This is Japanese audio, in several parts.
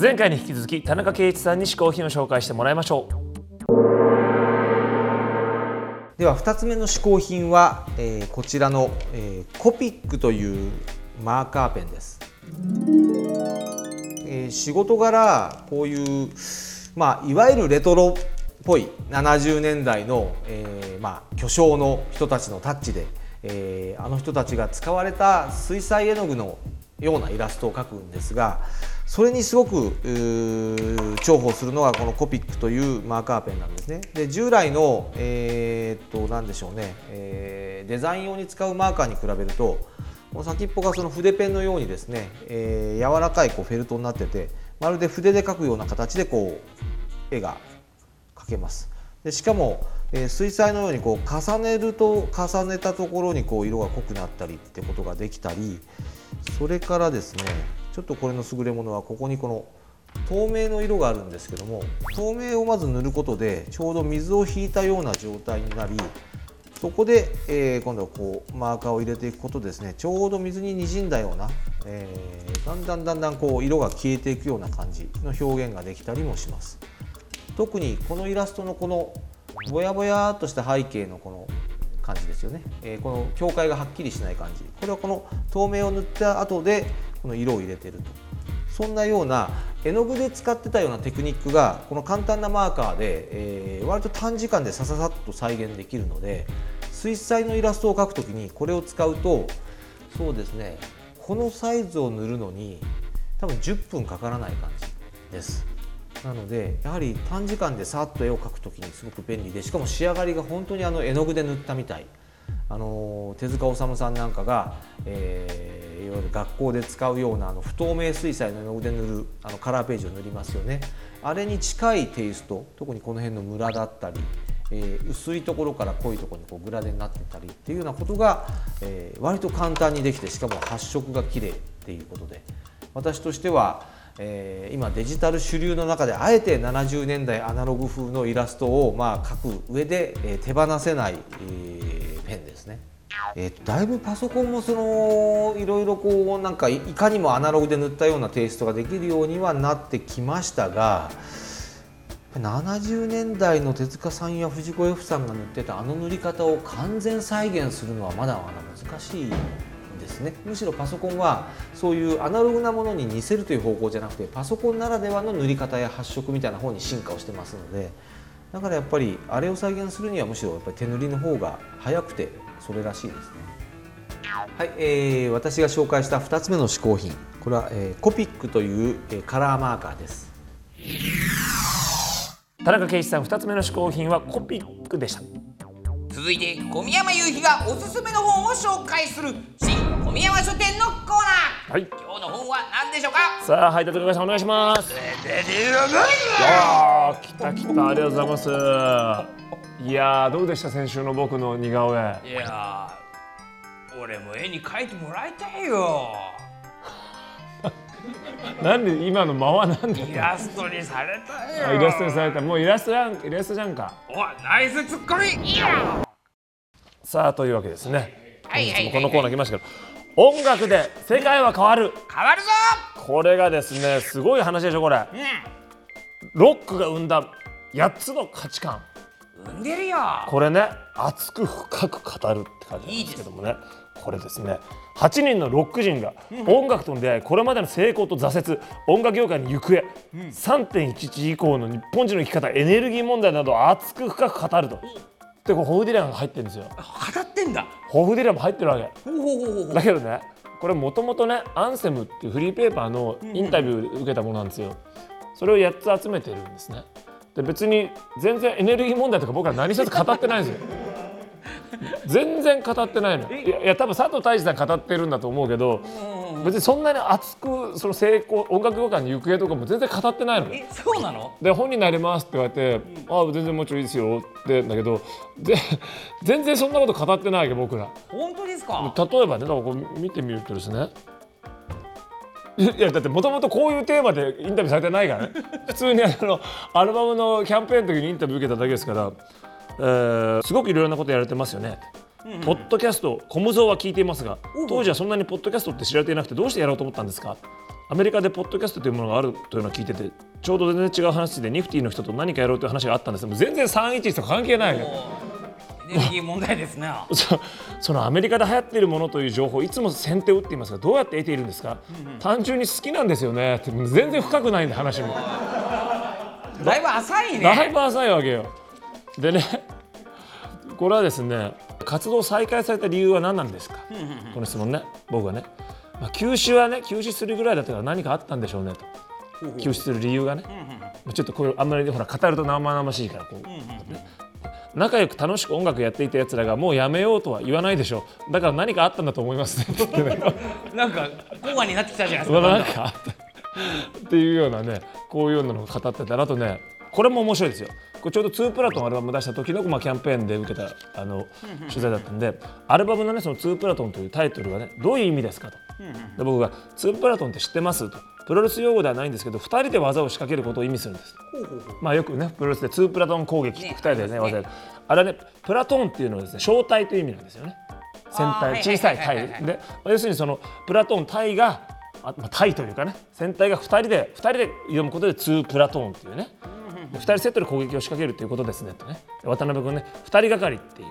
前回に引き続き田中圭一さんに試行品を紹介してもらいましょう。では2つ目の試行品は、えーこちらの、えーコピックというマーカーペンです、えー仕事柄こういう、まあ、いわゆるレトロっぽい70年代の、えーまあ、巨匠の人たちのタッチで、えーあの人たちが使われた水彩絵の具のようなイラストを描くんですがそれにすごく重宝するのがこのコピックというマーカーペンなんですね。で従来の、えーっと何でしょうね、えーデザイン用に使うマーカーに比べるとこの先っぽがその筆ペンのようにですね、えー柔らかいこうフェルトになっててまるで筆で描くような形でこう絵が描けます。でしかも、えー水彩のようにこう重ねると重ねたところにこう色が濃くなったりってことができたりそれからですねちょっとこれの優れものはここにこの透明の色があるんですけども透明をまず塗ることでちょうど水を引いたような状態になりそこで、えー今度はこうマーカーを入れていくことですね。ちょうど水ににじんだような、えーだんだんだんだんこう色が消えていくような感じの表現ができたりもします。特にこのイラストのこのぼやぼやっとした背景のこの感じですよね、えーこの境界がはっきりしない感じ。これはこの透明を塗った後でこの色を入れてるとそんなような絵の具で使ってたようなテクニックがこの簡単なマーカーで、えー割と短時間でさささっと再現できるので水彩のイラストを描くときにこれを使うとそうですねこのサイズを塗るのに多分10分かからない感じです。なのでやはり短時間でさっと絵を描くときにすごく便利でしかも仕上がりが本当にあの絵の具で塗ったみたいあの手塚治虫さんなんかが、えーいわゆる学校で使うようなあの不透明水彩の絵の具で塗るあのカラーページを塗りますよね。あれに近いテイスト特にこの辺のムラだったり、えー薄いところから濃いところにこうグラデになってたりっていうようなことが、えー割と簡単にできてしかも発色が綺麗っていうことで。私としてはえー今デジタル主流の中であえて70年代アナログ風のイラストをまあ描く上で、えー手放せない、えーペンですね。えーだいぶパソコンもそのいろいろこうなんかいいかにもアナログで塗ったようなテイストができるようにはなってきましたが70年代の手塚さんや藤子 F さんが塗ってたあの塗り方を完全再現するのはまだまだ難しいですねむしろパソコンはそういうアナログなものに似せるという方向じゃなくてパソコンならではの塗り方や発色みたいな方に進化をしてますのでだからやっぱりあれを再現するにはむしろやっぱり手塗りの方が早くてそれらしいですね。はい、えー私が紹介した2つ目の試行品これは、えーコピックという、えーカラーマーカーです。田中圭一さん2つ目の試行品はコピックでした続いて小宮山雄飛がおすすめの本を紹介する宮山書店のコーナー。はい。今日の本は何でしょうか？さあ配達係さんお願いします。あー来た来たありがとうございます。いやーどうでした先週の僕の似顔絵？いやー俺も絵に描いてもらいたいよ。なんで今の間はなんで？イラストにされたいよ。あイラストにされた。もうイラストじゃんイラストじゃんか。おナイスツッコミ。さあというわけですね。はいはいはいはい。このコーナー来ましたけど音楽で世界は変わる。変わるぞ！これがですねすごい話でしょこれ。うん。ロックが生んだ8つの価値観。産んでるよ。これね熱く深く語るって感じなんですけどもね。これですね。8人のロック人が音楽との出会いこれまでの成功と挫折音楽業界の行方、3.11以降の日本人の生き方エネルギー問題などを熱く深く語ると。でこれホフディランが入ってるんですよ。語ってんだ。ホフディランも入ってるわけ。ほうほうほうほうだけどねこれもともとねアンセムっていうフリーペーパーのインタビュー受けたものなんですよ。それを8つ集めてるんですね。で別に全然エネルギー問題とか僕は何一つ語ってないんですよ全然語ってないの。いやいや多分佐藤大志さん語ってるんだと思うけど別にそんなに熱くその成功音楽業界の行方とかも全然語ってないのえそうなの？で本になりますって言われて「ああ全然もちろんいいですよ」ってだけどで 全然そんなこと語ってないわけ僕ら。本当ですか？例えばねだからこう見てみるとですね。いやだってもともとこういうテーマでインタビューされてないからね。普通にあのアルバムのキャンペーンの時にインタビュー受けただけですから、えーすごくいろいろなことやられてますよね。ポッドキャスト、コムゾーは聞いていますが、当時はそんなにポッドキャストって知られていなくて、どうしてやろうと思ったんですか？アメリカでポッドキャストというものがあるというのを聞いててちょうど全然違う話でニフティの人と何かやろうという話があったんです。けど全然311と関係ないよ。エネルギー問題ですね そそのアメリカで流行っているものという情報いつも先手を打っていますがどうやって得ているんですか、単純に好きなんですよね。全然深くないんで話も。だいぶ浅いだいねぶ浅いわけよ。でねこれはですね活動再開された理由は何なんですか？この質問ね僕はね、まあ、休止はね休止するぐらいだったから何かあったんでしょうねと。休止する理由がね、まあちょっとこれあんまりほら語ると生々しいからこう、ね。仲良く楽しく音楽やっていたやつらがもうやめようとは言わないでしょう。だから何かあったんだと思いますね。って言ってねなんかコアになってきたじゃないですまかあなんかあった。っていうようなねこういうようなのを語ってたらあとねこれも面白いですよ。これちょうど2プラトンアルバム出した時の、まあ、キャンペーンで受けたあの取材だったんでアルバムのねその2プラトンというタイトルがねどういう意味ですかと。で僕が2プラトンって知ってます？と。プロレス用語ではないんですけど2人で技を仕掛けることを意味するんです。まあよくねプロレスで2プラトン攻撃って2人でねね。技やる。あれはねプラトンっていうのはですね小隊という意味なんですよね。戦隊小さいはいはいはいはい。隊でまあ要するにそのプラトン隊があまあ、隊というかね戦隊が2人で2人で挑むことで2プラトーンっていうね2人セットで攻撃を仕掛けるということですねとね。渡辺君ね2人がかりっていう。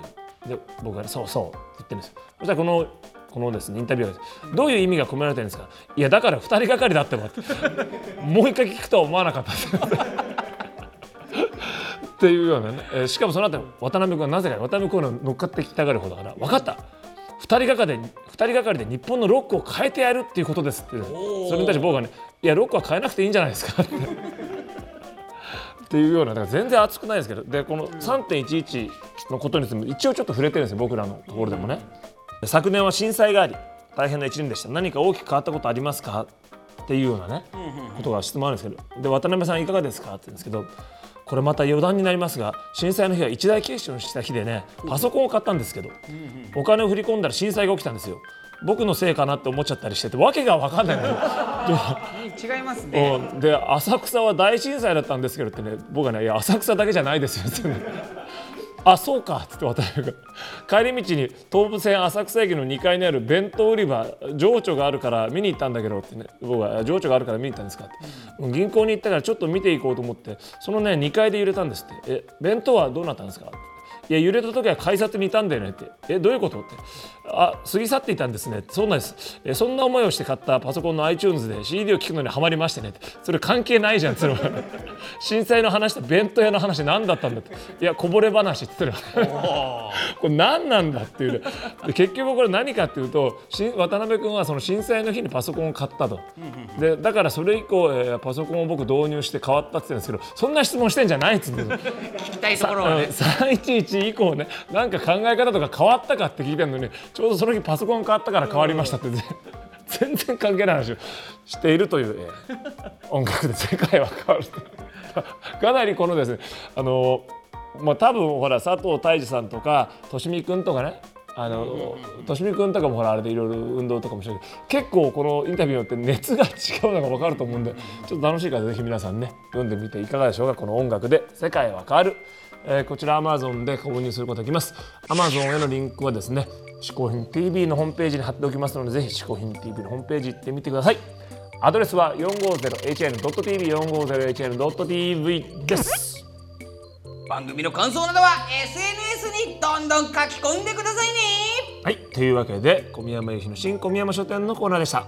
で僕がそうそうって言ってるんですそしたらこのこのですねインタビューがどういう意味が込められてるんですか？いやだから2人がかりだってって。もう一回聞くとは思わなかった っていうようなね、えーしかもその後渡辺君はなぜか渡辺君の乗っかってきたがる方だから分かった。2人がかりで二人がかりで日本のロックを変えてやるっていうことですってそれに対して僕はねいやロックは変えなくていいんじゃないですかって。っていうようなだから全然熱くないですけどでこの3.11のことについても一応ちょっと触れてるんですよ僕らのところでもね。昨年は震災があり大変な1年でした。何か大きく変わったことありますか？っていうようなねことが質問あるんですけど。で渡辺さんいかがですか？って言うんですけどこれまた余談になりますが震災の日は一大決心をした日でねパソコンを買ったんですけどお金を振り込んだら震災が起きたんですよ。僕のせいかなって思っちゃったりしててわけが分かんない違いますねで浅草は大震災だったんですけどってね僕はね「いや浅草だけじゃないですよ」ってね。あそうか」っつって渡辺帰り道に東武線浅草駅の2階にある弁当売り場情緒があるから見に行ったんだけどってね。僕は「情緒があるから見に行ったんですか」って、うん銀行に行ったからちょっと見ていこうと思ってそのね2階で揺れたんですって「え弁当はどうなったんですか?」いや揺れた時は改札にいたんだよねって。えどういうこと？って。あ過ぎ去っていたんですね。そうなんです。えそんな思いをして買ったパソコンの iTunes で CD を聴くのにハマりましてねって。それ関係ないじゃんつまり震災の話と弁当屋の話何だったんだって。いやこぼれ話って言ってる。これ何なんだっていうね。で結局これ何かっていうとし渡辺君はその震災の日にパソコンを買ったと。でだからそれ以降、えーパソコンを僕導入して変わったって言ってるんですけどそんな質問してんじゃないっつって 聞きたいところはね。311以降ねなんか考え方とか変わったかって聞いてるのにちょうどその日パソコン変わったから変わりましたって、全然関係ない話をしているという、えー音楽で世界は変わる。かなりこのですねあのまあ多分ほら佐藤泰治さんとかとしみくんとかねあのとしみくんとかもほらあれでいろいろ運動とかもしてるけど結構このインタビューによって熱が違うのが分かると思うんでちょっと楽しいからぜひ皆さんね読んでみていかがでしょうか。この音楽で世界は変わる、えーこちら Amazon で購入することができます。Amazon へのリンクはですね嗜好品 TV のホームページに貼っておきますのでぜひ嗜好品 TV のホームページ行ってみてください。アドレスは 450hn.tv450hn.tv です。番組の感想などは SNS にどんどん書き込んでくださいね。はいというわけで小宮山由紀の新小宮山書店のコーナーでした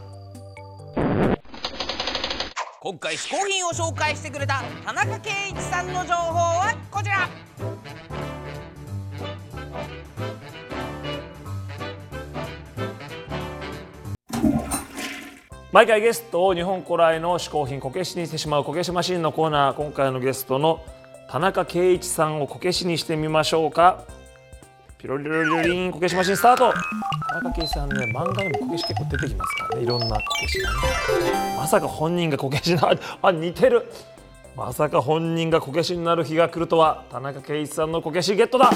今回試行品を紹介してくれた田中圭一さんの情報はこちら。毎回ゲストを日本古来の嗜好品こけしにしてしまうこけしマシンのコーナー。今回のゲストの田中圭一さんをこけしにしてみましょうか。ピロリロリロリンこけしマシンスタート。田中圭さんね漫画にもこけし結構出てきますからね。いろんなこけしがねまさか本人がこけしなあ似てる。まさか本人がこけしになる日が来るとは田中圭一さんのこけしゲットだ。